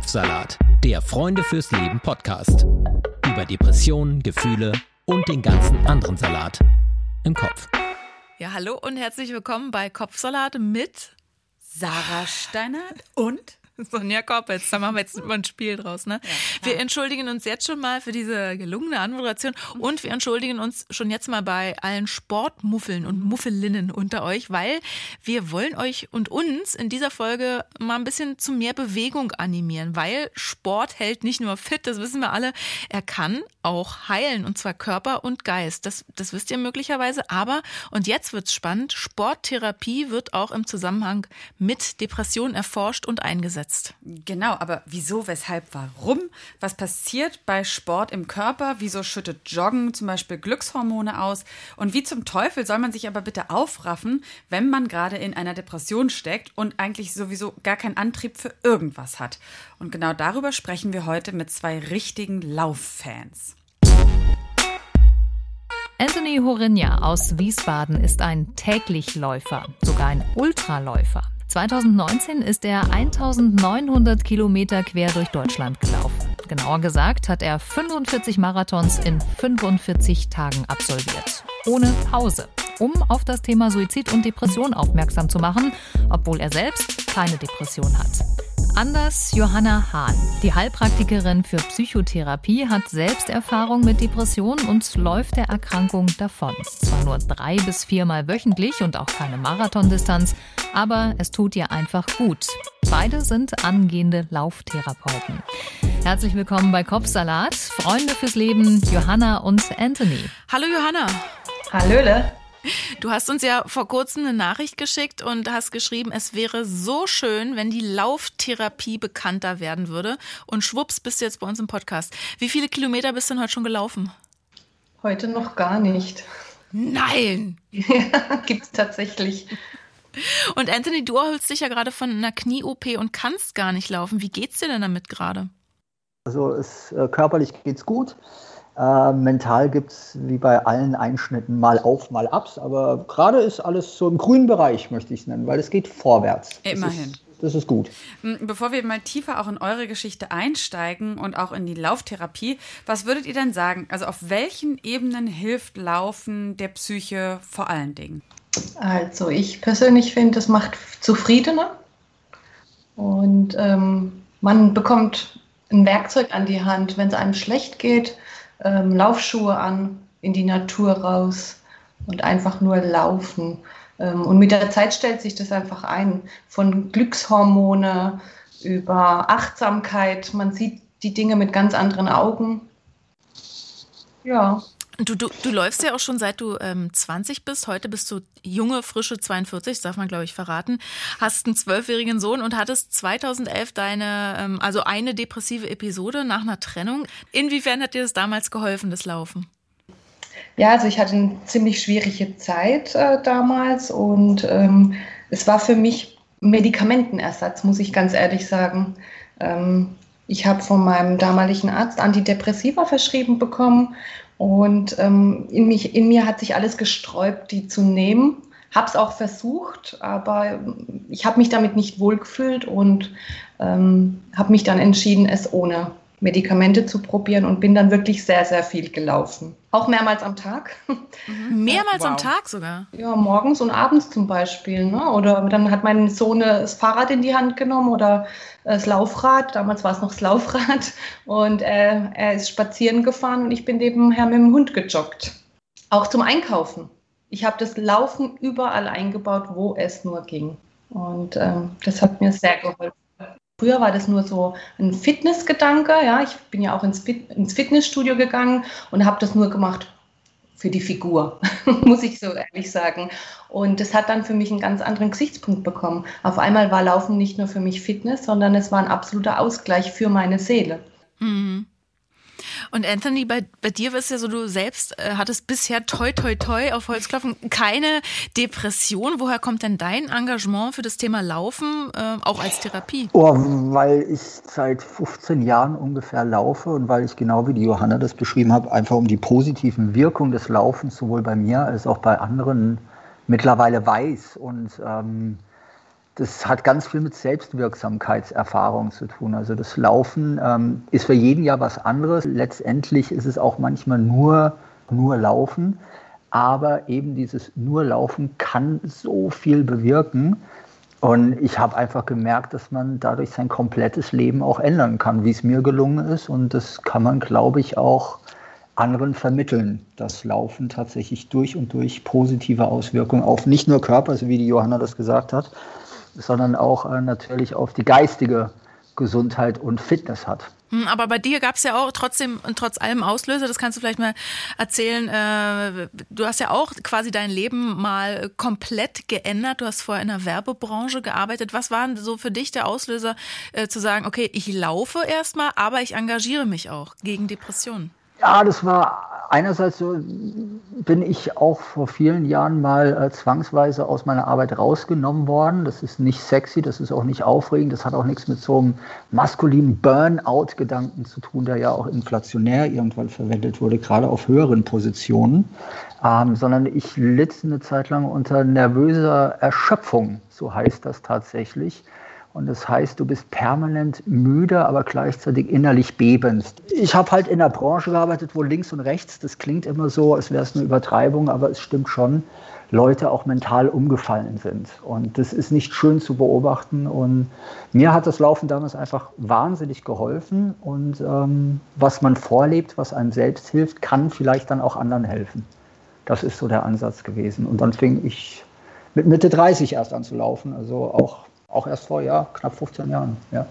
Kopfsalat, der Freunde fürs Leben Podcast. Über Depressionen, Gefühle und den ganzen anderen Salat im Kopf. Ja, hallo und herzlich willkommen bei Kopfsalat mit Sarah Steinert und Sonja Koppitz, da machen wir jetzt immer ein Spiel draus, ne? Ja, wir entschuldigen uns jetzt schon mal für diese gelungene Anmoderation und wir entschuldigen uns schon jetzt mal bei allen Sportmuffeln und Muffelinnen unter euch, weil wir wollen euch und uns in dieser Folge mal ein bisschen zu mehr Bewegung animieren, weil Sport hält nicht nur fit, das wissen wir alle, er kann auch heilen und zwar Körper und Geist. Das, das wisst ihr möglicherweise, aber und jetzt wird's spannend, Sporttherapie wird auch im Zusammenhang mit Depressionen erforscht und eingesetzt jetzt. Genau, aber wieso, weshalb, warum? Was passiert bei Sport im Körper? Wieso schüttet Joggen zum Beispiel Glückshormone aus? Und wie zum Teufel soll man sich aber bitte aufraffen, wenn man gerade in einer Depression steckt und eigentlich sowieso gar keinen Antrieb für irgendwas hat? Und genau darüber sprechen wir heute mit zwei richtigen Lauffans. Anthony Horinja aus Wiesbaden ist ein Täglichläufer, sogar ein Ultraläufer. 2019 ist er 1900 Kilometer quer durch Deutschland gelaufen. Genauer gesagt hat er 45 Marathons in 45 Tagen absolviert. Ohne Pause. Um auf das Thema Suizid und Depression aufmerksam zu machen, obwohl er selbst keine Depression hat. Anders Johanna Hahn. Die Heilpraktikerin für Psychotherapie hat Selbsterfahrung mit Depressionen und läuft der Erkrankung davon. Zwar nur drei bis viermal wöchentlich und auch keine Marathondistanz, aber es tut ihr einfach gut. Beide sind angehende Lauftherapeuten. Herzlich willkommen bei Kopfsalat. Freunde fürs Leben, Johanna und Anthony. Hallo Johanna. Hallöle. Du hast uns ja vor kurzem eine Nachricht geschickt und hast geschrieben, es wäre so schön, wenn die Lauftherapie bekannter werden würde. Und schwupps, bist du jetzt bei uns im Podcast. Wie viele Kilometer bist du denn heute schon gelaufen? Heute noch gar nicht. Nein! Ja, gibt es tatsächlich. Und Anthony, du erholst dich ja gerade von einer Knie-OP und kannst gar nicht laufen. Wie geht's dir denn damit gerade? Also es, äh, körperlich geht's gut. Äh, mental gibt es wie bei allen Einschnitten mal auf, mal abs, aber gerade ist alles so im grünen Bereich, möchte ich es nennen, weil es geht vorwärts. Immerhin. Das ist, das ist gut. Bevor wir mal tiefer auch in eure Geschichte einsteigen und auch in die Lauftherapie, was würdet ihr denn sagen? Also auf welchen Ebenen hilft Laufen der Psyche vor allen Dingen? Also ich persönlich finde, es macht zufriedener und ähm, man bekommt ein Werkzeug an die Hand, wenn es einem schlecht geht ähm, Laufschuhe an, in die Natur raus und einfach nur laufen. Ähm, und mit der Zeit stellt sich das einfach ein. Von Glückshormone über Achtsamkeit. Man sieht die Dinge mit ganz anderen Augen. Ja. Du, du, du läufst ja auch schon seit du ähm, 20 bist. Heute bist du junge, frische 42, das darf man, glaube ich, verraten. Hast einen zwölfjährigen Sohn und hattest 2011 deine, ähm, also eine depressive Episode nach einer Trennung. Inwiefern hat dir das damals geholfen, das Laufen? Ja, also ich hatte eine ziemlich schwierige Zeit äh, damals und ähm, es war für mich Medikamentenersatz, muss ich ganz ehrlich sagen. Ähm, ich habe von meinem damaligen Arzt Antidepressiva verschrieben bekommen und ähm, in, mich, in mir hat sich alles gesträubt, die zu nehmen. Habe es auch versucht, aber ich habe mich damit nicht wohlgefühlt und ähm, habe mich dann entschieden, es ohne Medikamente zu probieren und bin dann wirklich sehr, sehr viel gelaufen. Auch mehrmals am Tag. Mhm. Mehrmals wow. am Tag sogar? Ja, morgens und abends zum Beispiel. Ne? Oder dann hat mein Sohn das Fahrrad in die Hand genommen oder das Laufrad. Damals war es noch das Laufrad. Und äh, er ist spazieren gefahren und ich bin nebenher mit dem Hund gejoggt. Auch zum Einkaufen. Ich habe das Laufen überall eingebaut, wo es nur ging. Und ähm, das hat mir sehr geholfen. Früher war das nur so ein Fitnessgedanke. Ja, ich bin ja auch ins, Fit ins Fitnessstudio gegangen und habe das nur gemacht für die Figur, muss ich so ehrlich sagen. Und das hat dann für mich einen ganz anderen Gesichtspunkt bekommen. Auf einmal war Laufen nicht nur für mich Fitness, sondern es war ein absoluter Ausgleich für meine Seele. Mhm. Und Anthony, bei, bei dir ist ja so, du selbst äh, hattest bisher toi toi toi auf Holzklopfen keine Depression. Woher kommt denn dein Engagement für das Thema Laufen, äh, auch als Therapie? Oh, weil ich seit 15 Jahren ungefähr laufe und weil ich genau wie die Johanna das beschrieben habe, einfach um die positiven Wirkungen des Laufens sowohl bei mir als auch bei anderen mittlerweile weiß. Und ähm, das hat ganz viel mit Selbstwirksamkeitserfahrung zu tun. Also das Laufen ähm, ist für jeden ja was anderes. Letztendlich ist es auch manchmal nur, nur Laufen. Aber eben dieses nur Laufen kann so viel bewirken. Und ich habe einfach gemerkt, dass man dadurch sein komplettes Leben auch ändern kann, wie es mir gelungen ist. Und das kann man, glaube ich, auch anderen vermitteln, dass Laufen tatsächlich durch und durch positive Auswirkungen auf nicht nur Körper, so wie die Johanna das gesagt hat, sondern auch äh, natürlich auf die geistige Gesundheit und Fitness hat. Hm, aber bei dir gab es ja auch trotzdem und trotz allem Auslöser, das kannst du vielleicht mal erzählen. Äh, du hast ja auch quasi dein Leben mal komplett geändert. Du hast vorher in der Werbebranche gearbeitet. Was war so für dich der Auslöser, äh, zu sagen, okay, ich laufe erstmal, aber ich engagiere mich auch gegen Depressionen? Ja, das war einerseits so, bin ich auch vor vielen Jahren mal äh, zwangsweise aus meiner Arbeit rausgenommen worden. Das ist nicht sexy, das ist auch nicht aufregend, das hat auch nichts mit so einem maskulinen Burnout-Gedanken zu tun, der ja auch inflationär irgendwann verwendet wurde, gerade auf höheren Positionen. Ähm, sondern ich litt eine Zeit lang unter nervöser Erschöpfung, so heißt das tatsächlich. Und das heißt, du bist permanent müde, aber gleichzeitig innerlich bebend. Ich habe halt in der Branche gearbeitet, wo links und rechts, das klingt immer so, als wäre es eine Übertreibung, aber es stimmt schon, Leute auch mental umgefallen sind. Und das ist nicht schön zu beobachten. Und mir hat das Laufen damals einfach wahnsinnig geholfen. Und ähm, was man vorlebt, was einem selbst hilft, kann vielleicht dann auch anderen helfen. Das ist so der Ansatz gewesen. Und dann fing ich mit Mitte 30 erst an zu laufen. Also auch auch erst vor, ja, knapp 15 Jahren, ja.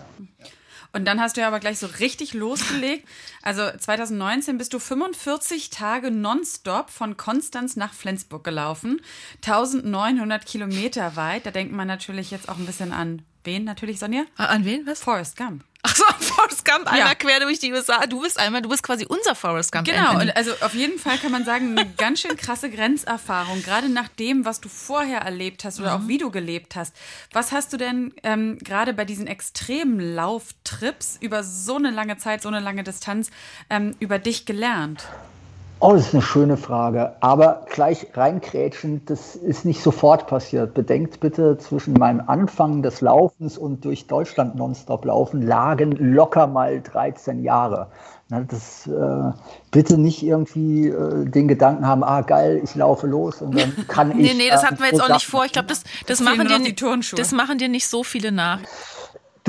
Und dann hast du ja aber gleich so richtig losgelegt. Also 2019 bist du 45 Tage nonstop von Konstanz nach Flensburg gelaufen. 1900 Kilometer weit. Da denkt man natürlich jetzt auch ein bisschen an wen natürlich, Sonja? An wen? Was? Forrest Gump. Ach so, Forrest Gump, einmal ja. quer durch die USA. Du bist einmal, du bist quasi unser Forrest Gump. Genau, und also auf jeden Fall kann man sagen, eine ganz schön krasse Grenzerfahrung, gerade nach dem, was du vorher erlebt hast oder mhm. auch wie du gelebt hast. Was hast du denn ähm, gerade bei diesen extremen Lauftrips über so eine lange Zeit, so eine lange Distanz ähm, über dich gelernt? Oh, das ist eine schöne Frage. Aber gleich reinkrätschen, das ist nicht sofort passiert. Bedenkt bitte, zwischen meinem Anfang des Laufens und durch Deutschland nonstop laufen lagen locker mal 13 Jahre. das äh, bitte nicht irgendwie äh, den Gedanken haben, ah geil, ich laufe los und dann kann ich. Nee, nee, das hatten wir jetzt auch nicht vor. Ich glaube, das, das, machen dir, das machen dir nicht so viele nach.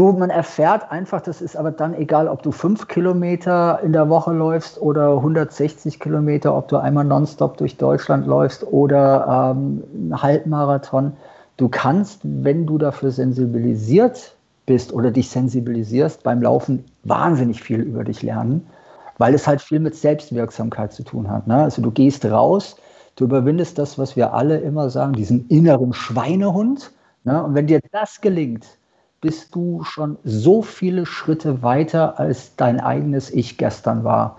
Du, man erfährt einfach, das ist aber dann egal, ob du fünf Kilometer in der Woche läufst oder 160 Kilometer, ob du einmal nonstop durch Deutschland läufst oder ähm, einen Halbmarathon. Du kannst, wenn du dafür sensibilisiert bist oder dich sensibilisierst, beim Laufen wahnsinnig viel über dich lernen, weil es halt viel mit Selbstwirksamkeit zu tun hat. Ne? Also du gehst raus, du überwindest das, was wir alle immer sagen, diesen inneren Schweinehund. Ne? Und wenn dir das gelingt, bist du schon so viele Schritte weiter, als dein eigenes Ich gestern war.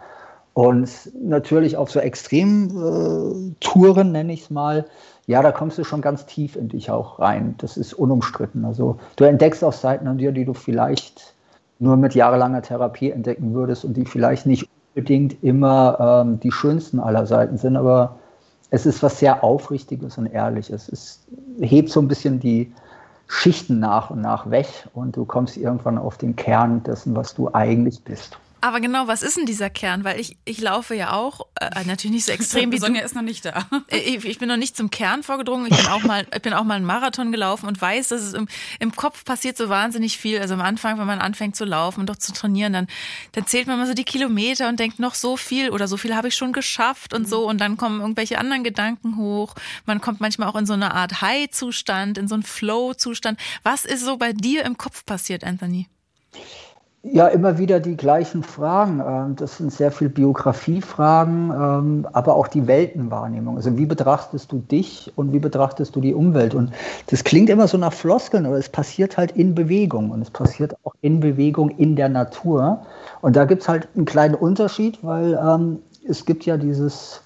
Und natürlich auf so Extremtouren, äh, nenne ich es mal, ja, da kommst du schon ganz tief in dich auch rein. Das ist unumstritten. Also du entdeckst auch Seiten an dir, die du vielleicht nur mit jahrelanger Therapie entdecken würdest und die vielleicht nicht unbedingt immer ähm, die schönsten aller Seiten sind, aber es ist was sehr Aufrichtiges und Ehrliches. Es hebt so ein bisschen die, Schichten nach und nach weg und du kommst irgendwann auf den Kern dessen, was du eigentlich bist. Aber genau, was ist denn dieser Kern? Weil ich, ich laufe ja auch, äh, natürlich nicht so extrem wie Sonja du. ist noch nicht da. Äh, ich, ich, bin noch nicht zum Kern vorgedrungen. Ich bin auch mal, ich bin auch mal einen Marathon gelaufen und weiß, dass es im, im Kopf passiert so wahnsinnig viel. Also am Anfang, wenn man anfängt zu laufen und doch zu trainieren, dann, dann zählt man mal so die Kilometer und denkt noch so viel oder so viel habe ich schon geschafft und so. Und dann kommen irgendwelche anderen Gedanken hoch. Man kommt manchmal auch in so eine Art High-Zustand, in so einen Flow-Zustand. Was ist so bei dir im Kopf passiert, Anthony? Ja, immer wieder die gleichen Fragen. Ähm, das sind sehr viel Biografiefragen, ähm, aber auch die Weltenwahrnehmung. Also wie betrachtest du dich und wie betrachtest du die Umwelt? Und das klingt immer so nach Floskeln, aber es passiert halt in Bewegung und es passiert auch in Bewegung in der Natur. Und da gibt es halt einen kleinen Unterschied, weil ähm, es gibt ja dieses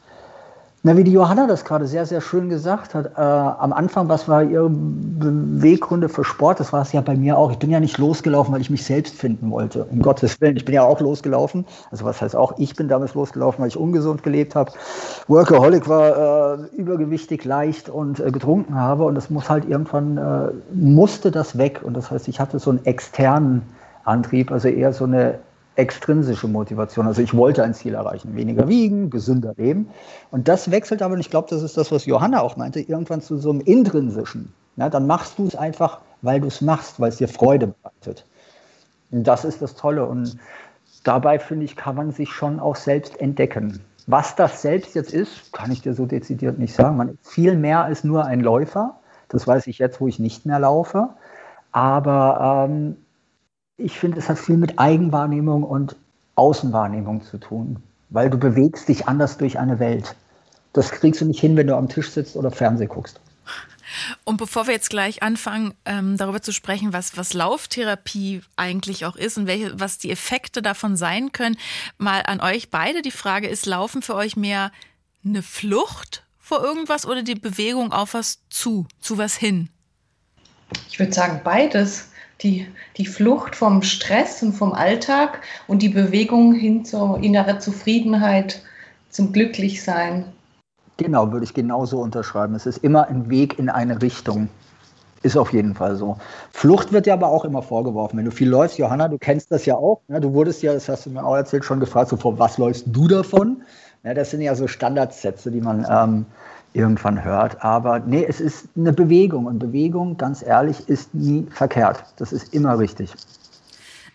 Na, wie die Johanna das gerade sehr, sehr schön gesagt hat, äh, am Anfang, was war ihre Beweggründe für Sport? Das war es ja bei mir auch. Ich bin ja nicht losgelaufen, weil ich mich selbst finden wollte. Um Gottes Willen. Ich bin ja auch losgelaufen. Also was heißt auch, ich bin damals losgelaufen, weil ich ungesund gelebt habe. Workaholic war äh, übergewichtig, leicht und äh, getrunken habe. Und das muss halt irgendwann, äh, musste das weg. Und das heißt, ich hatte so einen externen Antrieb, also eher so eine extrinsische Motivation. Also ich wollte ein Ziel erreichen, weniger wiegen, gesünder leben. Und das wechselt aber, und ich glaube, das ist das, was Johanna auch meinte, irgendwann zu so einem intrinsischen. Ja, dann machst du es einfach, weil du es machst, weil es dir Freude bereitet. Und das ist das Tolle. Und dabei, finde ich, kann man sich schon auch selbst entdecken. Was das selbst jetzt ist, kann ich dir so dezidiert nicht sagen. Man ist viel mehr als nur ein Läufer. Das weiß ich jetzt, wo ich nicht mehr laufe. Aber ähm, ich finde, es hat viel mit Eigenwahrnehmung und Außenwahrnehmung zu tun, weil du bewegst dich anders durch eine Welt. Das kriegst du nicht hin, wenn du am Tisch sitzt oder Fernsehen guckst. Und bevor wir jetzt gleich anfangen, ähm, darüber zu sprechen, was, was Lauftherapie eigentlich auch ist und welche, was die Effekte davon sein können, mal an euch beide die Frage, ist Laufen für euch mehr eine Flucht vor irgendwas oder die Bewegung auf was zu, zu was hin? Ich würde sagen beides die, die Flucht vom Stress und vom Alltag und die Bewegung hin zur inneren Zufriedenheit, zum Glücklichsein. Genau, würde ich genauso unterschreiben. Es ist immer ein Weg in eine Richtung. Ist auf jeden Fall so. Flucht wird ja aber auch immer vorgeworfen. Wenn du viel läufst, Johanna, du kennst das ja auch. Ne? Du wurdest ja, das hast du mir auch erzählt, schon gefragt, so, vor was läufst du davon? Ja, das sind ja so Standardsätze, die man ähm, irgendwann hört. Aber nee, es ist eine Bewegung und Bewegung, ganz ehrlich, ist nie verkehrt. Das ist immer richtig.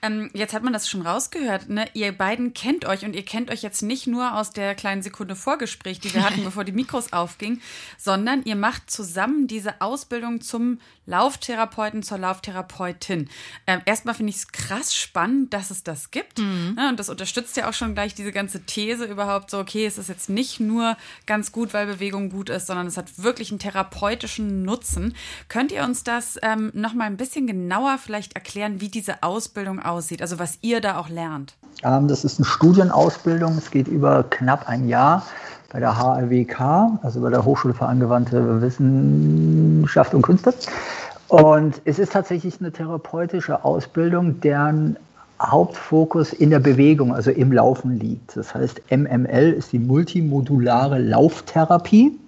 Ähm, jetzt hat man das schon rausgehört. Ne? Ihr beiden kennt euch und ihr kennt euch jetzt nicht nur aus der kleinen Sekunde Vorgespräch, die wir hatten, bevor die Mikros aufgingen, sondern ihr macht zusammen diese Ausbildung zum Lauftherapeuten, zur Lauftherapeutin. Ähm, erstmal finde ich es krass spannend, dass es das gibt. Mhm. Ne? Und das unterstützt ja auch schon gleich diese ganze These überhaupt so, okay, es ist jetzt nicht nur ganz gut, weil Bewegung gut ist, sondern es hat wirklich einen therapeutischen Nutzen. Könnt ihr uns das ähm, nochmal ein bisschen genauer vielleicht erklären, wie diese Ausbildung aussieht, also was ihr da auch lernt? Ähm, das ist eine Studienausbildung. Es geht über knapp ein Jahr bei der HLWK, also bei der Hochschule für angewandte Wissenschaft und Künste. Und es ist tatsächlich eine therapeutische Ausbildung, deren Hauptfokus in der Bewegung, also im Laufen liegt. Das heißt, MML ist die multimodulare Lauftherapie.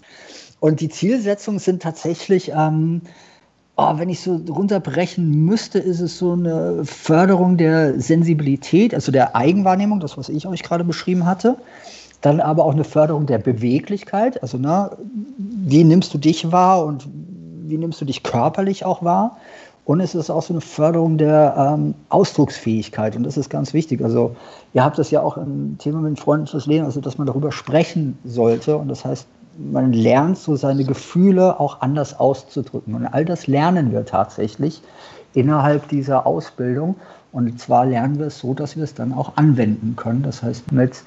Und die Zielsetzungen sind tatsächlich ähm, oh, wenn ich so runterbrechen müsste, ist es so eine Förderung der Sensibilität, also der Eigenwahrnehmung, das, was ich euch gerade beschrieben hatte. Dann aber auch eine Förderung der Beweglichkeit, also na, wie nimmst du dich wahr und wie nimmst du dich körperlich auch wahr. Und es ist auch so eine Förderung der ähm, Ausdrucksfähigkeit. Und das ist ganz wichtig. Also, ihr habt das ja auch im Thema mit Freunden fürs Leben, also dass man darüber sprechen sollte. Und das heißt, man lernt so seine Gefühle auch anders auszudrücken. Und all das lernen wir tatsächlich innerhalb dieser Ausbildung. Und zwar lernen wir es so, dass wir es dann auch anwenden können. Das heißt, mit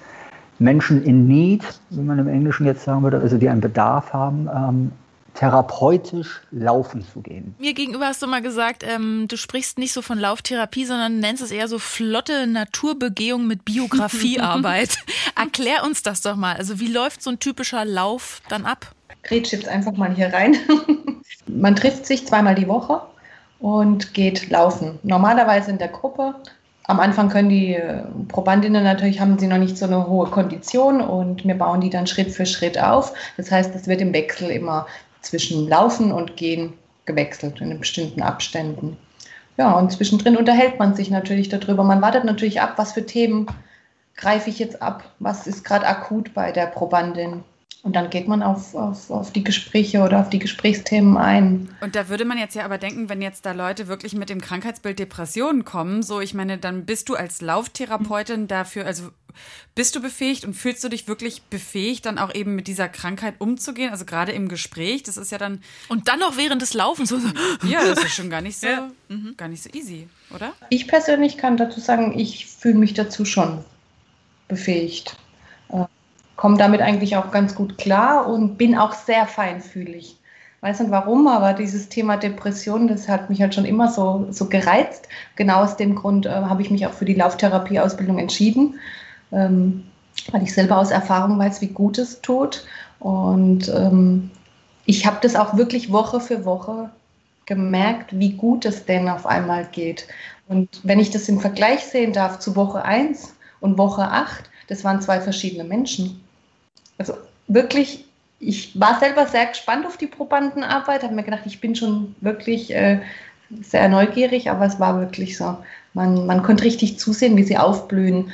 Menschen in Need, wie man im Englischen jetzt sagen würde, also die einen Bedarf haben, ähm, therapeutisch laufen zu gehen. Mir gegenüber hast du mal gesagt, ähm, du sprichst nicht so von Lauftherapie, sondern nennst es eher so flotte Naturbegehung mit Biografiearbeit. Erklär uns das doch mal. Also wie läuft so ein typischer Lauf dann ab? Gretsch jetzt einfach mal hier rein. Man trifft sich zweimal die Woche und geht laufen. Normalerweise in der Gruppe. Am Anfang können die äh, Probandinnen natürlich, haben sie noch nicht so eine hohe Kondition und wir bauen die dann Schritt für Schritt auf. Das heißt, es wird im Wechsel immer zwischen Laufen und Gehen gewechselt in bestimmten Abständen. Ja, und zwischendrin unterhält man sich natürlich darüber. Man wartet natürlich ab, was für Themen greife ich jetzt ab, was ist gerade akut bei der Probandin. Und dann geht man auf, auf, auf die Gespräche oder auf die Gesprächsthemen ein. Und da würde man jetzt ja aber denken, wenn jetzt da Leute wirklich mit dem Krankheitsbild Depressionen kommen, so ich meine, dann bist du als Lauftherapeutin dafür, also bist du befähigt und fühlst du dich wirklich befähigt, dann auch eben mit dieser Krankheit umzugehen? Also gerade im Gespräch, das ist ja dann. Und dann noch während des Laufens. So. Ja, das ist schon gar nicht so, ja. Mhm. gar nicht so easy, oder? Ich persönlich kann dazu sagen, ich fühle mich dazu schon befähigt. Komme damit eigentlich auch ganz gut klar und bin auch sehr feinfühlig weiß nicht warum, aber dieses Thema Depression, das hat mich halt schon immer so, so gereizt. Genau aus dem Grund äh, habe ich mich auch für die Lauftherapieausbildung entschieden, ähm, weil ich selber aus Erfahrung weiß, wie gut es tut. Und ähm, ich habe das auch wirklich Woche für Woche gemerkt, wie gut es denn auf einmal geht. Und wenn ich das im Vergleich sehen darf zu Woche 1 und Woche 8, das waren zwei verschiedene Menschen. Also wirklich, ich war selber sehr gespannt auf die Probandenarbeit, habe mir gedacht, ich bin schon wirklich äh, sehr neugierig, aber es war wirklich so. Man, man konnte richtig zusehen, wie sie aufblühen.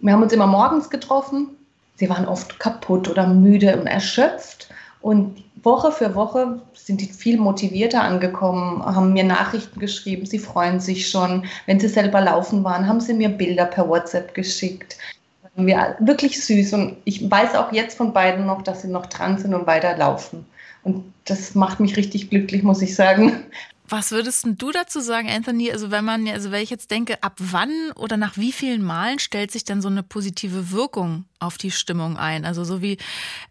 Wir haben uns immer morgens getroffen. Sie waren oft kaputt oder müde und erschöpft. Und Woche für Woche sind die viel motivierter angekommen, haben mir Nachrichten geschrieben, sie freuen sich schon. Wenn sie selber laufen waren, haben sie mir Bilder per WhatsApp geschickt. Wir, wirklich süß. Und ich weiß auch jetzt von beiden noch, dass sie noch dran sind und weiterlaufen. Und das macht mich richtig glücklich, muss ich sagen. Was würdest du dazu sagen, Anthony? Also wenn man, also wenn ich jetzt denke, ab wann oder nach wie vielen Malen stellt sich dann so eine positive Wirkung auf die Stimmung ein? Also so wie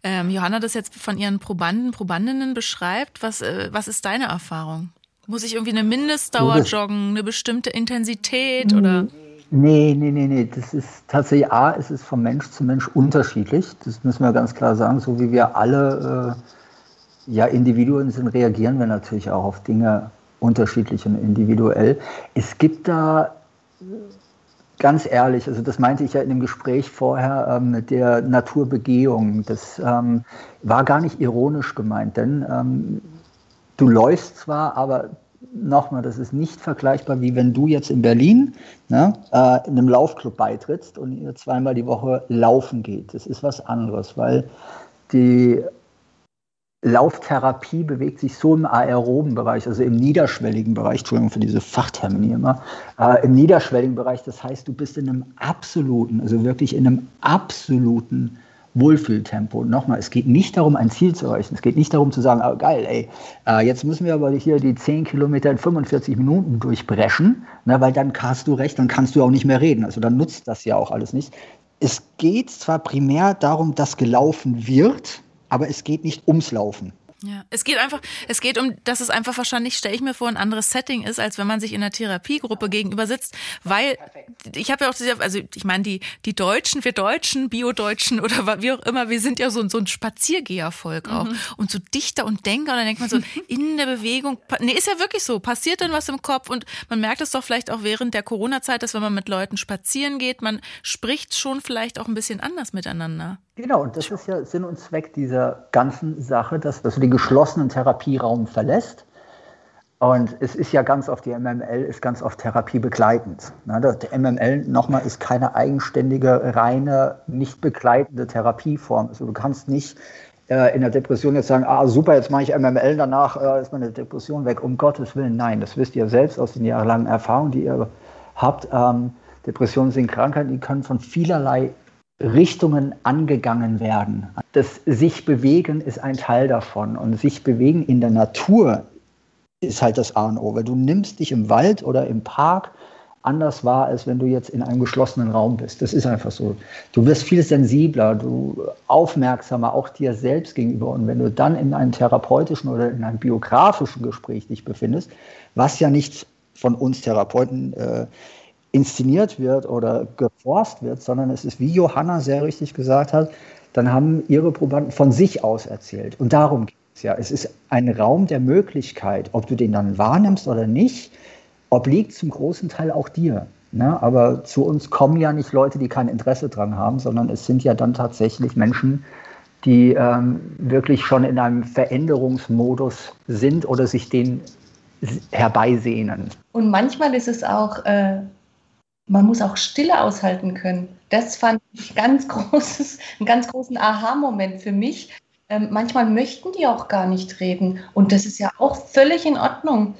ähm, Johanna das jetzt von ihren Probanden, Probandinnen beschreibt, was, äh, was ist deine Erfahrung? Muss ich irgendwie eine Mindestdauer joggen, eine bestimmte Intensität oder? Nee, nee, nee, nee. Das ist tatsächlich A, es ist von Mensch zu Mensch unterschiedlich. Das müssen wir ganz klar sagen. So wie wir alle äh, ja Individuen sind, reagieren wir natürlich auch auf Dinge unterschiedlich und individuell. Es gibt da ganz ehrlich, also das meinte ich ja in dem Gespräch vorher ähm, mit der Naturbegehung. Das ähm, war gar nicht ironisch gemeint, denn ähm, du läufst zwar, aber nochmal, das ist nicht vergleichbar, wie wenn du jetzt in Berlin ne, äh, in einem Laufclub beitrittst und ihr zweimal die Woche laufen geht. Das ist was anderes, weil die Lauftherapie bewegt sich so im aeroben Bereich, also im niederschwelligen Bereich, Entschuldigung für diese Fachtermini immer, äh, im niederschwelligen Bereich, das heißt, du bist in einem absoluten, also wirklich in einem absoluten Wohlfühltempo. Nochmal, es geht nicht darum, ein Ziel zu erreichen. Es geht nicht darum zu sagen, oh, geil, ey, äh, jetzt müssen wir aber hier die 10 Kilometer in 45 Minuten durchbrechen, ne, weil dann hast du recht, dann kannst du auch nicht mehr reden. Also dann nutzt das ja auch alles nicht. Es geht zwar primär darum, dass gelaufen wird, aber es geht nicht ums Laufen. Ja, es geht einfach, es geht um, dass es einfach wahrscheinlich, stelle ich mir vor, ein anderes Setting ist, als wenn man sich in einer Therapiegruppe gegenüber sitzt, weil ich habe ja auch, also ich meine, die, die Deutschen, wir Deutschen, Bio-Deutschen oder wie auch immer, wir sind ja so, so ein Spaziergehervolk auch mhm. und so Dichter und Denker und dann denkt man so, in der Bewegung, nee, ist ja wirklich so, passiert dann was im Kopf und man merkt es doch vielleicht auch während der Corona-Zeit, dass wenn man mit Leuten spazieren geht, man spricht schon vielleicht auch ein bisschen anders miteinander. Genau, und das ist ja Sinn und Zweck dieser ganzen Sache, dass, dass du den geschlossenen Therapieraum verlässt. Und es ist ja ganz oft, die MML ist ganz oft therapiebegleitend. Der MML nochmal ist keine eigenständige, reine, nicht begleitende Therapieform. Also du kannst nicht äh, in der Depression jetzt sagen, ah super, jetzt mache ich MML, danach äh, ist meine Depression weg. Um Gottes Willen, nein, das wisst ihr selbst aus den jahrelangen Erfahrungen, die ihr habt. Ähm, Depressionen sind Krankheiten, die können von vielerlei Richtungen angegangen werden. Das sich bewegen ist ein Teil davon und sich bewegen in der Natur ist halt das A und O, weil du nimmst dich im Wald oder im Park anders wahr, als wenn du jetzt in einem geschlossenen Raum bist. Das ist einfach so. Du wirst viel sensibler, du aufmerksamer auch dir selbst gegenüber. Und wenn du dann in einem therapeutischen oder in einem biografischen Gespräch dich befindest, was ja nicht von uns Therapeuten äh, inszeniert wird oder geforst wird, sondern es ist, wie Johanna sehr richtig gesagt hat, dann haben ihre Probanden von sich aus erzählt. Und darum geht es ja. Es ist ein Raum der Möglichkeit, ob du den dann wahrnimmst oder nicht, obliegt zum großen Teil auch dir. Ne? Aber zu uns kommen ja nicht Leute, die kein Interesse dran haben, sondern es sind ja dann tatsächlich Menschen, die ähm, wirklich schon in einem Veränderungsmodus sind oder sich den herbeisehnen. Und manchmal ist es auch äh, man muss auch Stille aushalten können. Das fand ich ganz großes, einen ganz großen Aha-Moment für mich. Ähm, manchmal möchten die auch gar nicht reden. Und das ist ja auch völlig in Ordnung.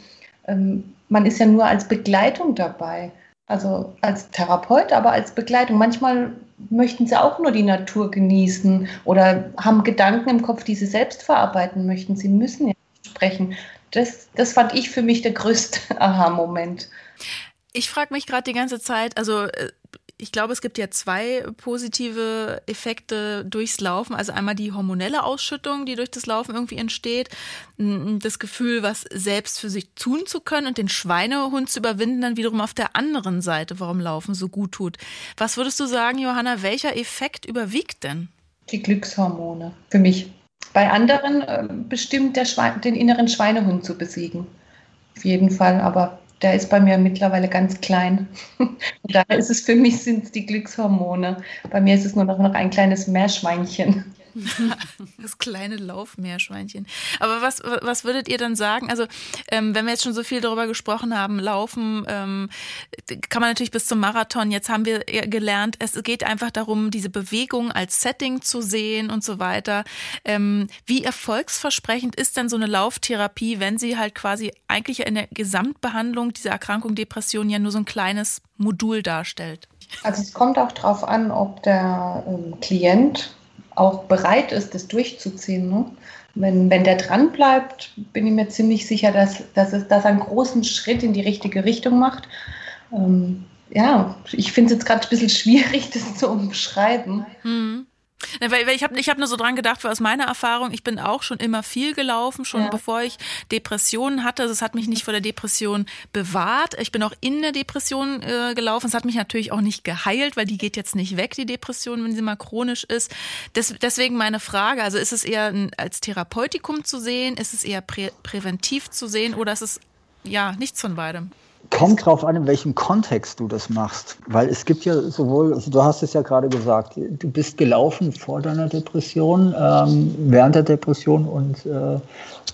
Ähm, man ist ja nur als Begleitung dabei. Also als Therapeut, aber als Begleitung. Manchmal möchten sie auch nur die Natur genießen oder haben Gedanken im Kopf, die sie selbst verarbeiten möchten. Sie müssen ja nicht sprechen. Das, das fand ich für mich der größte Aha-Moment. Ich frage mich gerade die ganze Zeit, also äh, ich glaube, es gibt ja zwei positive Effekte durchs Laufen. Also einmal die hormonelle Ausschüttung, die durch das Laufen irgendwie entsteht. Das Gefühl, was selbst für sich tun zu können und den Schweinehund zu überwinden, dann wiederum auf der anderen Seite, warum Laufen so gut tut. Was würdest du sagen, Johanna, welcher Effekt überwiegt denn? Die Glückshormone, für mich. Bei anderen äh, bestimmt der Schwein, den inneren Schweinehund zu besiegen. Auf jeden Fall, aber der ist bei mir mittlerweile ganz klein. Und daher ist es für mich sind die Glückshormone. Bei mir ist es nur noch ein kleines Meerschweinchen. Das kleine Laufmeerschweinchen. Aber was, was würdet ihr dann sagen? Also, ähm, wenn wir jetzt schon so viel darüber gesprochen haben, Laufen ähm, kann man natürlich bis zum Marathon. Jetzt haben wir gelernt, es geht einfach darum, diese Bewegung als Setting zu sehen und so weiter. Ähm, wie erfolgsversprechend ist denn so eine Lauftherapie, wenn sie halt quasi eigentlich in der Gesamtbehandlung dieser Erkrankung Depression ja nur so ein kleines Modul darstellt? Also es kommt auch darauf an, ob der ähm, Klient auch bereit ist, das durchzuziehen. Ne? Wenn, wenn der dran bleibt, bin ich mir ziemlich sicher, dass, dass es dass einen großen Schritt in die richtige Richtung macht. Ähm, ja, ich finde es jetzt gerade ein bisschen schwierig, das zu umschreiben. Mhm. Weil, weil ich habe ich hab nur so dran gedacht, weil aus meiner Erfahrung, ich bin auch schon immer viel gelaufen, schon ja. bevor ich Depressionen hatte. Das hat mich nicht vor der Depression bewahrt. Ich bin auch in der Depression äh, gelaufen. Es hat mich natürlich auch nicht geheilt, weil die geht jetzt nicht weg, die Depression, wenn sie mal chronisch ist. Des, deswegen meine Frage, also ist es eher als Therapeutikum zu sehen, ist es eher prä präventiv zu sehen oder ist es ja nichts von beidem? Kommt drauf an, in welchem Kontext du das machst. Weil es gibt ja sowohl, also du hast es ja gerade gesagt, du bist gelaufen vor deiner Depression, ähm, während der Depression und äh,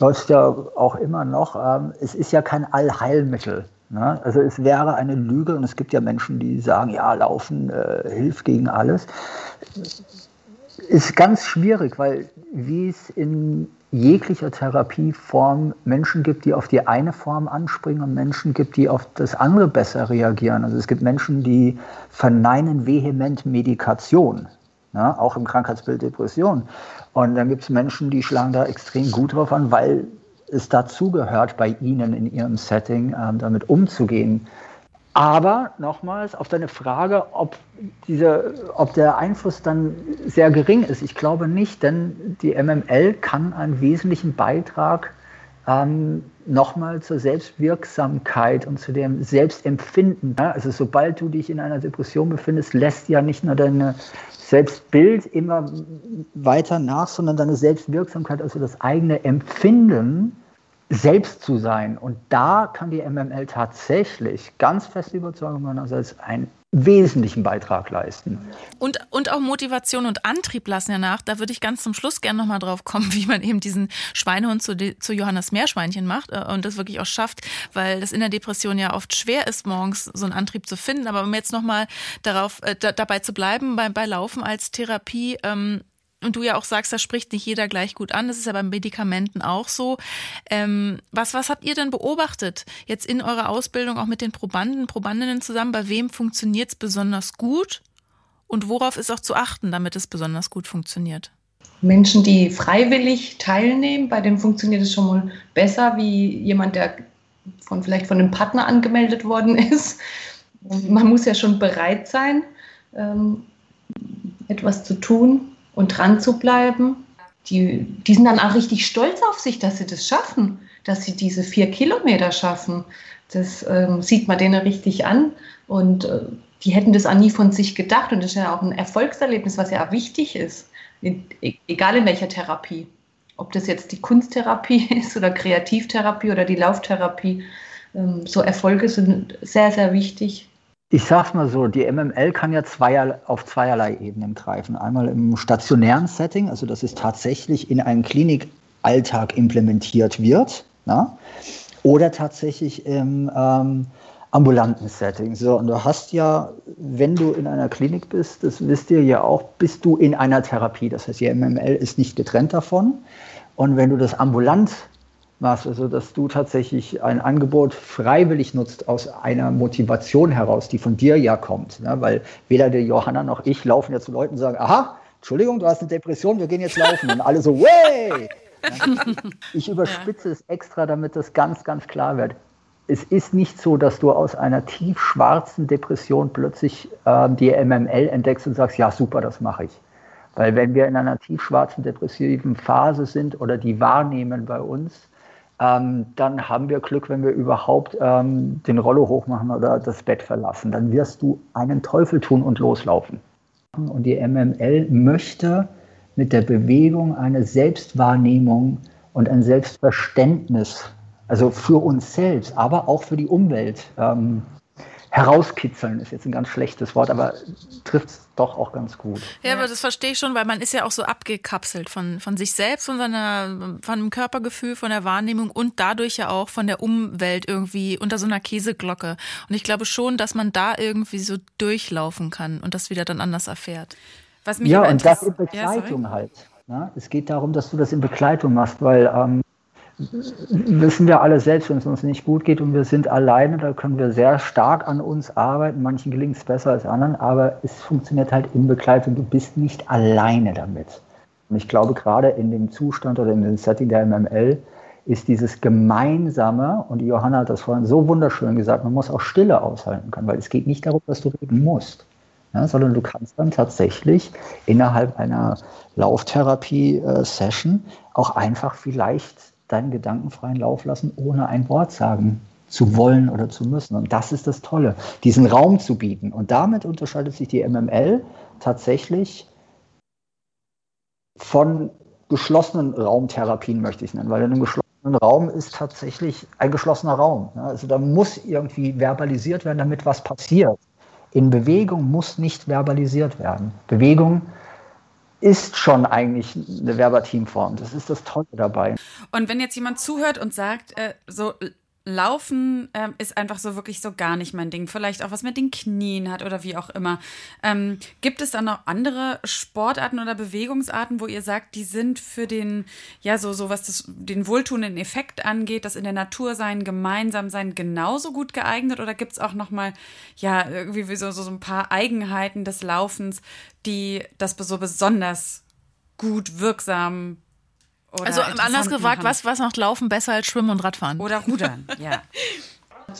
läufst ja auch immer noch. Ähm, es ist ja kein Allheilmittel. Ne? Also es wäre eine Lüge und es gibt ja Menschen, die sagen, ja, Laufen äh, hilft gegen alles. Ist ganz schwierig, weil wie es in jeglicher Therapieform Menschen gibt, die auf die eine Form anspringen und Menschen gibt, die auf das andere besser reagieren. Also es gibt Menschen, die verneinen vehement Medikation, ja, auch im Krankheitsbild Depression. Und dann gibt es Menschen, die schlagen da extrem gut drauf an, weil es dazugehört, bei ihnen in ihrem Setting ähm, damit umzugehen. Aber nochmals auf deine Frage, ob, diese, ob der Einfluss dann sehr gering ist. Ich glaube nicht, denn die MML kann einen wesentlichen Beitrag ähm, nochmal zur Selbstwirksamkeit und zu dem Selbstempfinden. Ja? Also sobald du dich in einer Depression befindest, lässt ja nicht nur dein Selbstbild immer weiter nach, sondern deine Selbstwirksamkeit, also das eigene Empfinden selbst zu sein. Und da kann die MML tatsächlich ganz feste Überzeugung meinerseits einen wesentlichen Beitrag leisten. Und, und auch Motivation und Antrieb lassen ja nach. Da würde ich ganz zum Schluss gerne nochmal drauf kommen, wie man eben diesen Schweinehund zu, zu Johannes Meerschweinchen macht äh, und das wirklich auch schafft, weil das in der Depression ja oft schwer ist, morgens so einen Antrieb zu finden. Aber um jetzt nochmal darauf, äh, dabei zu bleiben, bei, bei Laufen als Therapie, ähm, und du ja auch sagst, das spricht nicht jeder gleich gut an. Das ist ja bei Medikamenten auch so. Ähm, was, was habt ihr denn beobachtet jetzt in eurer Ausbildung auch mit den Probanden, Probandinnen zusammen? Bei wem funktioniert es besonders gut? Und worauf ist auch zu achten, damit es besonders gut funktioniert? Menschen, die freiwillig teilnehmen, bei denen funktioniert es schon mal besser wie jemand, der von vielleicht von einem Partner angemeldet worden ist. Man muss ja schon bereit sein, ähm, etwas zu tun und dran zu bleiben. Die, die sind dann auch richtig stolz auf sich, dass sie das schaffen, dass sie diese vier Kilometer schaffen. Das ähm, sieht man denen richtig an. Und äh, die hätten das auch nie von sich gedacht. Und das ist ja auch ein Erfolgserlebnis, was ja auch wichtig ist, in, e, egal in welcher Therapie. Ob das jetzt die Kunsttherapie ist oder Kreativtherapie oder die Lauftherapie. Ähm, so Erfolge sind sehr, sehr wichtig. Ich sag's mal so, die MML kann ja zweier, auf zweierlei Ebenen greifen. Einmal im stationären Setting, also dass es tatsächlich in einen Klinikalltag implementiert wird, na? oder tatsächlich im ähm, ambulanten Setting. So, und du hast ja, wenn du in einer Klinik bist, das wisst ihr ja auch, bist du in einer Therapie. Das heißt, die MML ist nicht getrennt davon. Und wenn du das ambulant machst, also dass du tatsächlich ein Angebot freiwillig nutzt aus einer Motivation heraus, die von dir ja kommt. Ne? Weil weder der Johanna noch ich laufen ja zu Leuten und sagen, aha, Entschuldigung, du hast eine Depression, wir gehen jetzt laufen. Und alle so, way! Ich überspitze es extra, damit das ganz, ganz klar wird. Es ist nicht so, dass du aus einer tiefschwarzen Depression plötzlich äh, die MML entdeckst und sagst, ja, super, das mache ich. Weil wenn wir in einer tiefschwarzen depressiven Phase sind oder die wahrnehmen bei uns, ähm, dann haben wir Glück, wenn wir überhaupt ähm, den Rollo hochmachen oder das Bett verlassen. Dann wirst du einen Teufel tun und loslaufen. Und die MML möchte mit der Bewegung eine Selbstwahrnehmung und ein Selbstverständnis, also für uns selbst, aber auch für die Umwelt, ähm, herauskitzeln ist jetzt ein ganz schlechtes Wort, aber trifft es doch auch ganz gut. Ja, aber das verstehe ich schon, weil man ist ja auch so abgekapselt von, von sich selbst, von seiner, von dem Körpergefühl, von der Wahrnehmung und dadurch ja auch von der Umwelt irgendwie unter so einer Käseglocke. Und ich glaube schon, dass man da irgendwie so durchlaufen kann und das wieder dann anders erfährt. Was mich ja, und das in Begleitung ja, halt. Ne? Es geht darum, dass du das in Begleitung machst, weil ähm, wissen wir alle selbst, wenn es uns nicht gut geht und wir sind alleine, da können wir sehr stark an uns arbeiten. Manchen gelingt es besser als anderen, aber es funktioniert halt in Begleitung. Du bist nicht alleine damit. Und ich glaube, gerade in dem Zustand oder in dem Setting der MML ist dieses Gemeinsame, und Johanna hat das vorhin so wunderschön gesagt, man muss auch Stille aushalten können, weil es geht nicht darum, dass du reden musst, ja, sondern du kannst dann tatsächlich innerhalb einer Lauftherapie-Session äh, auch einfach vielleicht deinen Gedanken freien Lauf lassen, ohne ein Wort sagen zu wollen oder zu müssen. Und das ist das Tolle, diesen Raum zu bieten. Und damit unterscheidet sich die MML tatsächlich von geschlossenen Raumtherapien, möchte ich nennen, weil in einem geschlossenen Raum ist tatsächlich ein geschlossener Raum. Also da muss irgendwie verbalisiert werden, damit was passiert. In Bewegung muss nicht verbalisiert werden. Bewegung ist schon eigentlich eine Verbatimform. Das ist das Tolle dabei. Und wenn jetzt jemand zuhört und sagt, äh, so Laufen ähm, ist einfach so wirklich so gar nicht mein Ding. Vielleicht auch was mit den Knien hat oder wie auch immer. Ähm, gibt es dann noch andere Sportarten oder Bewegungsarten, wo ihr sagt, die sind für den, ja, so, so was das, den wohltuenden Effekt angeht, das in der Natur sein, gemeinsam sein, genauso gut geeignet? Oder gibt es auch nochmal, ja, irgendwie so, so ein paar Eigenheiten des Laufens, die das so besonders gut, wirksam oder also anders gefragt, was, was macht Laufen besser als Schwimmen und Radfahren? Oder Rudern, ja.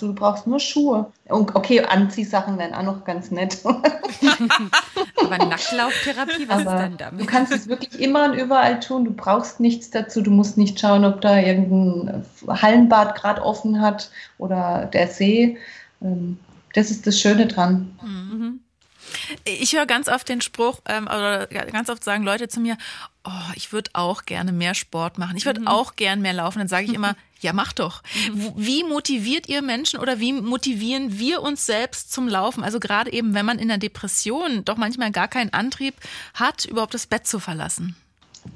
Du brauchst nur Schuhe. Und okay, Anziehsachen wären auch noch ganz nett. Aber Nacktlauftherapie, was Aber ist denn damit? Du kannst es wirklich immer und überall tun. Du brauchst nichts dazu. Du musst nicht schauen, ob da irgendein Hallenbad gerade offen hat oder der See. Ähm, das ist das Schöne dran. Mhm. Ich höre ganz oft den Spruch, ähm, oder ganz oft sagen Leute zu mir, oh, ich würde auch gerne mehr Sport machen. Ich würde mhm. auch gern mehr laufen. Dann sage ich immer, ja, mach doch. Mhm. Wie motiviert ihr Menschen oder wie motivieren wir uns selbst zum Laufen? Also gerade eben, wenn man in der Depression doch manchmal gar keinen Antrieb hat, überhaupt das Bett zu verlassen.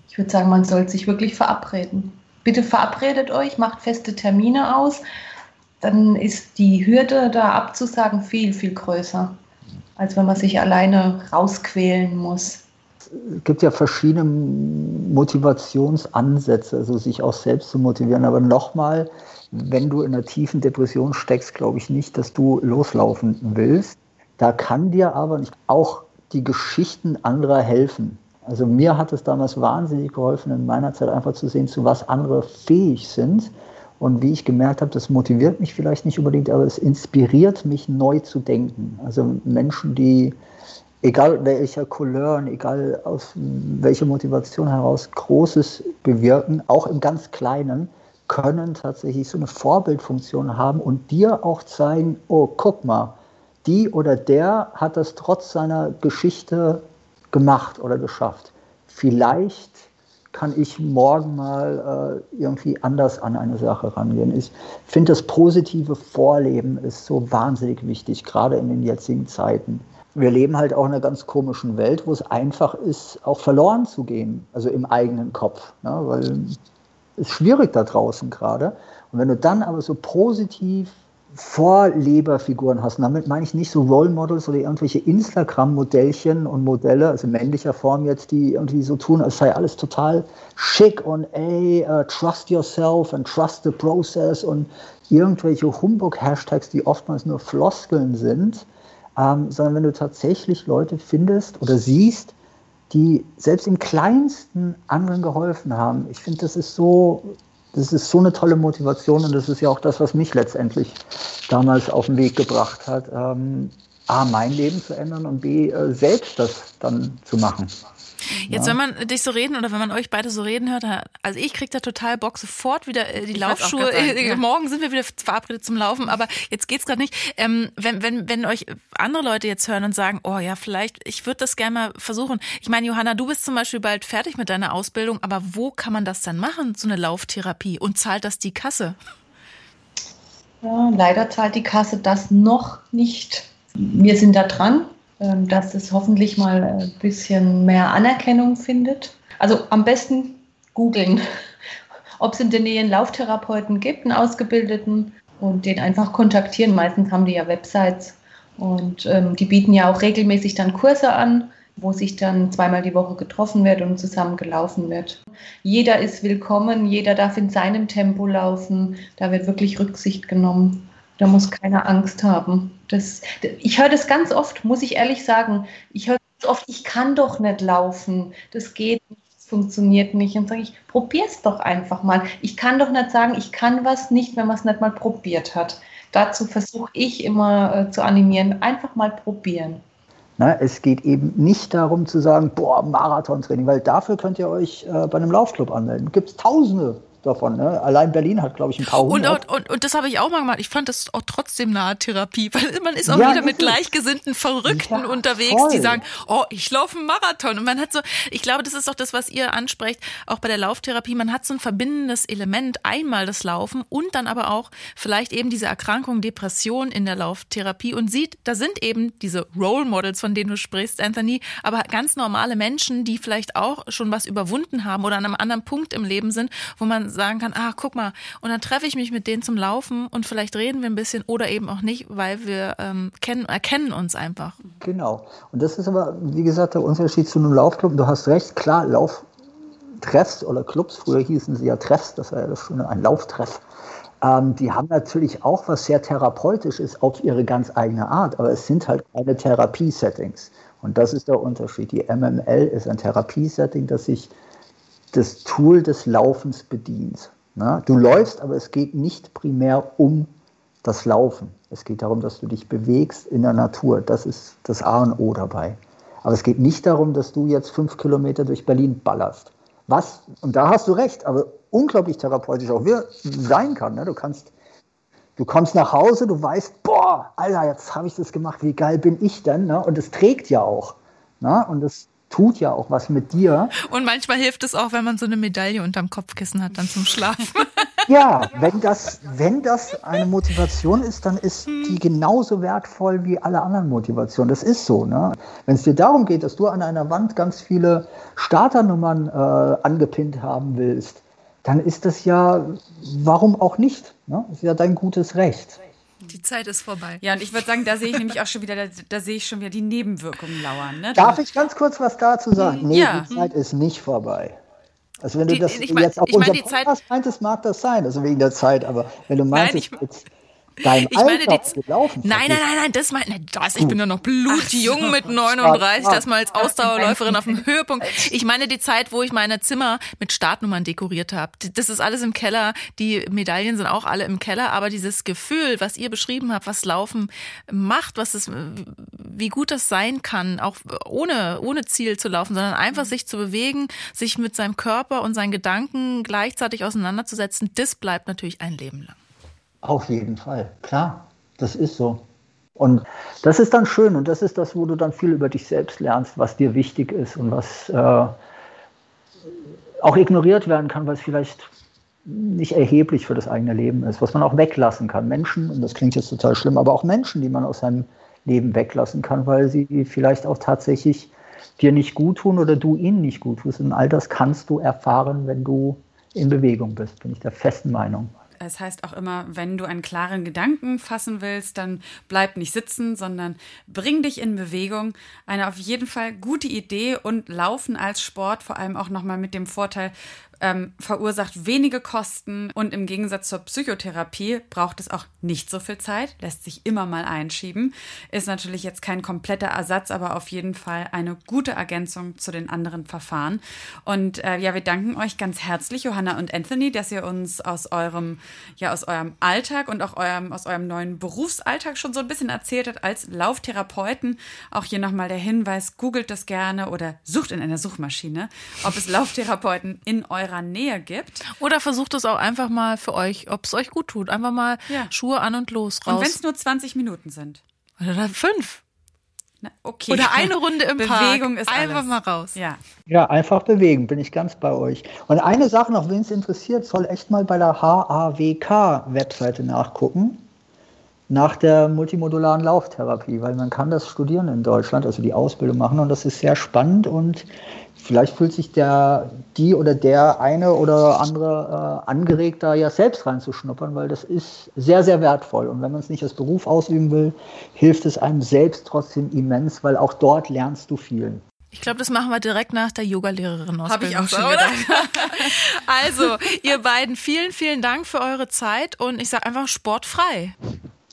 Ich würde sagen, man sollte sich wirklich verabreden. Bitte verabredet euch, macht feste Termine aus. Dann ist die Hürde, da abzusagen, viel, viel größer als wenn man sich alleine rausquälen muss. Es gibt ja verschiedene Motivationsansätze, also sich auch selbst zu motivieren. Aber nochmal, wenn du in einer tiefen Depression steckst, glaube ich nicht, dass du loslaufen willst. Da kann dir aber auch die Geschichten anderer helfen. Also mir hat es damals wahnsinnig geholfen, in meiner Zeit einfach zu sehen, zu was andere fähig sind und wie ich gemerkt habe, das motiviert mich vielleicht nicht unbedingt, aber es inspiriert mich neu zu denken. Also Menschen, die, egal welcher Couleur, egal aus welcher Motivation heraus, Großes bewirken, auch im ganz Kleinen, können tatsächlich so eine Vorbildfunktion haben und dir auch zeigen, oh, guck mal, die oder der hat das trotz seiner Geschichte gemacht oder geschafft. Vielleicht kann ich morgen mal äh, irgendwie anders an eine Sache rangehen. Ich finde, das positive Vorleben ist so wahnsinnig wichtig, gerade in den jetzigen Zeiten. Wir leben halt auch in einer ganz komischen Welt, wo es einfach ist, auch verloren zu gehen, also im eigenen Kopf, ne? weil es ist schwierig da draußen gerade. Und wenn du dann aber so positiv Vorleberfiguren hast. Und damit meine ich nicht so Role Models oder irgendwelche Instagram-Modellchen und Modelle, also männlicher Form jetzt, die irgendwie so tun, als sei alles total schick und ey, uh, trust yourself and trust the process und irgendwelche Humbug-Hashtags, die oftmals nur Floskeln sind, ähm, sondern wenn du tatsächlich Leute findest oder siehst, die selbst im kleinsten anderen geholfen haben. Ich finde, das ist so das ist so eine tolle Motivation und das ist ja auch das, was mich letztendlich damals auf den Weg gebracht hat, ähm, A, mein Leben zu ändern und B, äh, selbst das dann zu machen. Jetzt, ja. wenn man dich so reden oder wenn man euch beide so reden hört, also ich kriege da total Bock, sofort wieder äh, die ich Laufschuhe. Sagen, ja. Morgen sind wir wieder verabredet zum Laufen, aber jetzt geht's gerade nicht. Ähm, wenn, wenn, wenn euch andere Leute jetzt hören und sagen, oh ja, vielleicht, ich würde das gerne mal versuchen. Ich meine, Johanna, du bist zum Beispiel bald fertig mit deiner Ausbildung, aber wo kann man das dann machen, so eine Lauftherapie? Und zahlt das die Kasse? Ja, leider zahlt die Kasse das noch nicht. Wir sind da dran, dass es hoffentlich mal ein bisschen mehr Anerkennung findet. Also am besten googeln, ob es in der Nähe einen Lauftherapeuten gibt, einen Ausgebildeten und den einfach kontaktieren. Meistens haben die ja Websites und ähm, die bieten ja auch regelmäßig dann Kurse an, wo sich dann zweimal die Woche getroffen wird und zusammen gelaufen wird. Jeder ist willkommen, jeder darf in seinem Tempo laufen, da wird wirklich Rücksicht genommen. Da muss keiner Angst haben. Das, ich höre das ganz oft, muss ich ehrlich sagen. Ich höre oft, ich kann doch nicht laufen. Das geht nicht, das funktioniert nicht. Und sage ich, probier's doch einfach mal. Ich kann doch nicht sagen, ich kann was nicht, wenn man es nicht mal probiert hat. Dazu versuche ich immer äh, zu animieren, einfach mal probieren. Na, es geht eben nicht darum zu sagen, boah, Marathontraining, weil dafür könnt ihr euch äh, bei einem Laufclub anmelden. Gibt es Tausende davon. Ne? Allein Berlin hat, glaube ich, ein paar hundert. Und, und, und das habe ich auch mal gemacht. Ich fand das auch trotzdem nahe Therapie, weil man ist auch ja, wieder mit gleichgesinnten Verrückten ja, unterwegs, voll. die sagen, oh, ich laufe einen Marathon. Und man hat so, ich glaube, das ist auch das, was ihr ansprecht, auch bei der Lauftherapie. Man hat so ein verbindendes Element, einmal das Laufen und dann aber auch vielleicht eben diese Erkrankung, Depression in der Lauftherapie und sieht, da sind eben diese Role Models, von denen du sprichst, Anthony, aber ganz normale Menschen, die vielleicht auch schon was überwunden haben oder an einem anderen Punkt im Leben sind, wo man sagen kann, ah, guck mal, und dann treffe ich mich mit denen zum Laufen und vielleicht reden wir ein bisschen oder eben auch nicht, weil wir ähm, kennen, erkennen uns einfach. Genau. Und das ist aber, wie gesagt, der Unterschied zu einem Laufclub. Du hast recht, klar, Lauftreffs oder Clubs, früher hießen sie ja Treffs, das war ja Schöne, ein Lauftreff. Ähm, die haben natürlich auch was sehr therapeutisch ist auf ihre ganz eigene Art, aber es sind halt keine Therapiesettings. Und das ist der Unterschied. Die MML ist ein Therapiesetting, das sich das Tool des Laufens bedient. Na, du läufst, aber es geht nicht primär um das Laufen. Es geht darum, dass du dich bewegst in der Natur. Das ist das A und O dabei. Aber es geht nicht darum, dass du jetzt fünf Kilometer durch Berlin ballerst. Was, und da hast du recht, aber unglaublich therapeutisch auch sein kann. Ne? Du kannst, du kommst nach Hause, du weißt, boah, Alter, jetzt habe ich das gemacht, wie geil bin ich denn? Ne? Und es trägt ja auch. Ne? Und das, tut ja auch was mit dir. Und manchmal hilft es auch, wenn man so eine Medaille unterm Kopfkissen hat, dann zum Schlafen. Ja, wenn das, wenn das eine Motivation ist, dann ist die genauso wertvoll wie alle anderen Motivationen. Das ist so. Ne? Wenn es dir darum geht, dass du an einer Wand ganz viele Starternummern äh, angepinnt haben willst, dann ist das ja, warum auch nicht? Ne? Das ist ja dein gutes Recht. Die Zeit ist vorbei. Ja, und ich würde sagen, da sehe ich nämlich auch schon wieder, da, da sehe ich schon wieder die Nebenwirkungen lauern. Ne? Darf ich ganz kurz was dazu sagen? Nee, ja. die Zeit ist nicht vorbei. Also wenn du die, das jetzt auf unser Podcast meintest, mag das sein, also wegen der Zeit, aber wenn du meinst, Nein, ich, jetzt dein ich meine, die, gelaufen. Nein, nein, nein, nein, das meine das. Ich bin ja noch blutjung so. mit 39, das mal als Ausdauerläuferin auf dem Höhepunkt. Ich meine die Zeit, wo ich meine Zimmer mit Startnummern dekoriert habe. Das ist alles im Keller. Die Medaillen sind auch alle im Keller, aber dieses Gefühl, was ihr beschrieben habt, was Laufen macht, was es, wie gut das sein kann, auch ohne, ohne Ziel zu laufen, sondern einfach sich zu bewegen, sich mit seinem Körper und seinen Gedanken gleichzeitig auseinanderzusetzen, das bleibt natürlich ein Leben lang. Auf jeden Fall, klar, das ist so. Und das ist dann schön und das ist das, wo du dann viel über dich selbst lernst, was dir wichtig ist und was äh, auch ignoriert werden kann, weil es vielleicht nicht erheblich für das eigene Leben ist, was man auch weglassen kann. Menschen, und das klingt jetzt total schlimm, aber auch Menschen, die man aus seinem Leben weglassen kann, weil sie vielleicht auch tatsächlich dir nicht gut tun oder du ihnen nicht gut tust. Und all das kannst du erfahren, wenn du in Bewegung bist, bin ich der festen Meinung. Es heißt auch immer, wenn du einen klaren Gedanken fassen willst, dann bleib nicht sitzen, sondern bring dich in Bewegung. Eine auf jeden Fall gute Idee und Laufen als Sport, vor allem auch nochmal mit dem Vorteil, ähm, verursacht wenige Kosten und im Gegensatz zur Psychotherapie braucht es auch nicht so viel Zeit, lässt sich immer mal einschieben. Ist natürlich jetzt kein kompletter Ersatz, aber auf jeden Fall eine gute Ergänzung zu den anderen Verfahren. Und äh, ja, wir danken euch ganz herzlich, Johanna und Anthony, dass ihr uns aus eurem, ja, aus eurem Alltag und auch eurem, aus eurem neuen Berufsalltag schon so ein bisschen erzählt habt als Lauftherapeuten. Auch hier nochmal der Hinweis, googelt das gerne oder sucht in einer Suchmaschine, ob es Lauftherapeuten in eurer Nähe gibt. Oder versucht es auch einfach mal für euch, ob es euch gut tut. Einfach mal ja. Schuhe an und los raus. Und wenn es nur 20 Minuten sind. Oder fünf. Na, okay. Oder eine Runde im Bewegung Park. ist einfach alles. mal raus. Ja. ja, einfach bewegen, bin ich ganz bei euch. Und eine Sache noch, wen es interessiert, soll echt mal bei der HAWK-Webseite nachgucken nach der multimodularen Lauftherapie, weil man kann das studieren in Deutschland, also die Ausbildung machen und das ist sehr spannend und vielleicht fühlt sich der, die oder der eine oder andere äh, angeregt, da ja selbst reinzuschnuppern, weil das ist sehr, sehr wertvoll. Und wenn man es nicht als Beruf ausüben will, hilft es einem selbst trotzdem immens, weil auch dort lernst du viel. Ich glaube, das machen wir direkt nach der Yogalehrerin Habe ich auch schon gedacht. also, ihr beiden, vielen, vielen Dank für eure Zeit und ich sage einfach sportfrei.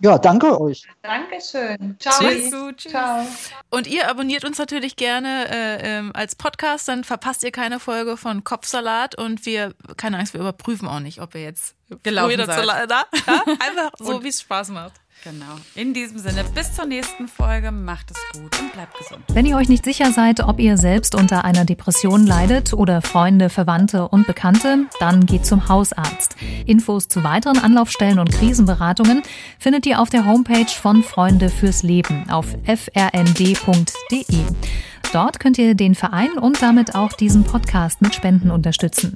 Ja, danke euch. Dankeschön. Ciao. Tschüss. Tschüss. Ciao. Und ihr abonniert uns natürlich gerne äh, ähm, als Podcast, dann verpasst ihr keine Folge von Kopfsalat und wir, keine Angst, wir überprüfen auch nicht, ob ihr jetzt Gelaufen seid. dazu- Da, ja? Einfach so, wie es Spaß macht. Genau. In diesem Sinne, bis zur nächsten Folge. Macht es gut und bleibt gesund. Wenn ihr euch nicht sicher seid, ob ihr selbst unter einer Depression leidet oder Freunde, Verwandte und Bekannte, dann geht zum Hausarzt. Infos zu weiteren Anlaufstellen und Krisenberatungen findet ihr auf der Homepage von Freunde fürs Leben auf frnd.de. Dort könnt ihr den Verein und damit auch diesen Podcast mit Spenden unterstützen.